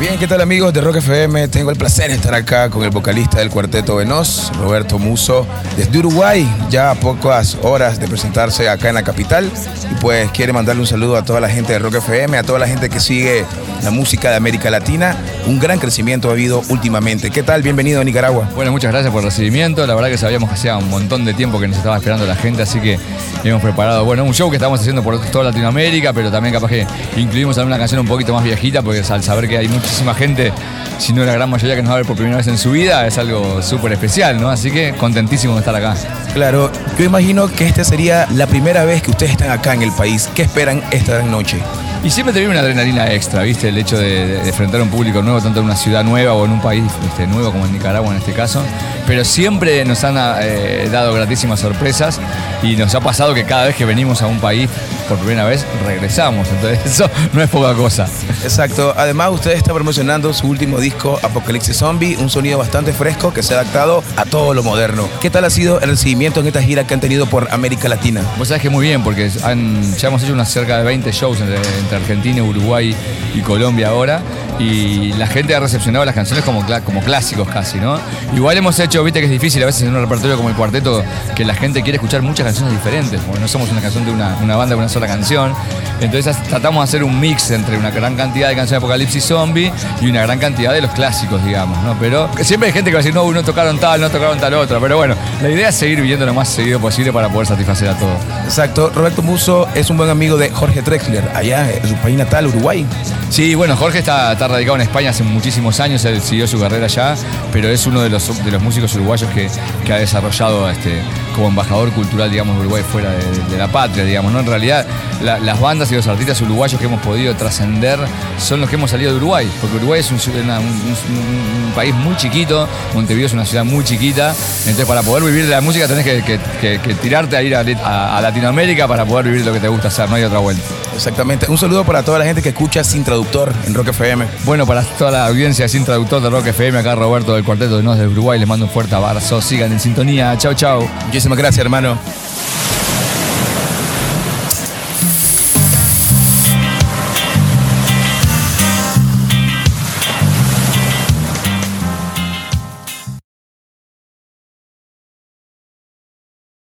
Bien, ¿qué tal amigos de Rock FM? Tengo el placer de estar acá con el vocalista del cuarteto Venos, Roberto Muso, desde Uruguay, ya a pocas horas de presentarse acá en la capital. Y pues quiere mandarle un saludo a toda la gente de Rock FM, a toda la gente que sigue la música de América Latina. Un gran crecimiento ha habido últimamente. ¿Qué tal? Bienvenido a Nicaragua. Bueno, muchas gracias por el recibimiento. La verdad que sabíamos que hacía un montón de tiempo que nos estaba esperando la gente, así que hemos preparado, bueno, un show que estamos haciendo por toda Latinoamérica, pero también capaz que incluimos alguna canción un poquito más viejita, porque al saber que hay muchísima gente, si no la gran mayoría que nos va a ver por primera vez en su vida, es algo súper especial, ¿no? Así que contentísimo de estar acá. Claro, yo imagino que esta sería la primera vez que ustedes están acá en el país. ¿Qué esperan esta noche? Y siempre te viene una adrenalina extra, ¿viste? El hecho de, de, enfrentar a un público nuevo, tanto en una ciudad nueva o en un país este, nuevo como en Nicaragua en este caso. Pero siempre nos han eh, dado gratísimas sorpresas y nos ha pasado que cada vez que venimos a un país por primera vez regresamos. Entonces eso no es poca cosa. Exacto. Además usted está promocionando su último disco Apocalipsis Zombie, un sonido bastante fresco que se ha adaptado a todo lo moderno. ¿Qué tal ha sido el recibimiento en esta gira que han tenido por América Latina? Vos sabés que muy bien, porque han, ya hemos hecho unas cerca de 20 shows entre, Argentina, Uruguay y Colombia ahora y la gente ha recepcionado las canciones como, como clásicos casi, ¿no? Igual hemos hecho, viste que es difícil a veces en un repertorio como el cuarteto que la gente quiere escuchar muchas canciones diferentes, porque no somos una canción de una, una banda de una sola canción. Entonces tratamos de hacer un mix entre una gran cantidad de canciones de Apocalipsis Zombie y una gran cantidad de los clásicos, digamos, ¿no? Pero siempre hay gente que va a decir, no, no tocaron tal, no tocaron tal otra, pero bueno, la idea es seguir viviendo lo más seguido posible para poder satisfacer a todos. Exacto, Roberto Muso es un buen amigo de Jorge Drexler, allá en su país natal, Uruguay. Sí, bueno, Jorge está, está radicado en España hace muchísimos años, él siguió su carrera allá, pero es uno de los, de los músicos uruguayos que, que ha desarrollado este, como embajador cultural, digamos, de Uruguay fuera de, de, la patria, digamos, ¿no? En realidad, la, las bandas y los artistas uruguayos que hemos podido trascender son los que hemos salido de Uruguay, porque Uruguay es un, una, un, un, un, país muy chiquito, Montevideo es una ciudad muy chiquita, entonces para poder vivir de la música tenés que, que, que, que tirarte a ir a, a, a Latinoamérica para poder vivir lo que te gusta hacer, no hay otra vuelta. Exactamente. Un saludo para toda la gente que escucha Sin Traductor en Rock FM. Bueno, para toda la audiencia Sin Traductor de Rock FM, acá Roberto del Cuarteto de Nos de Uruguay, les mando un fuerte abrazo. Sigan en sintonía. Chao, chao. Gracias, hermano.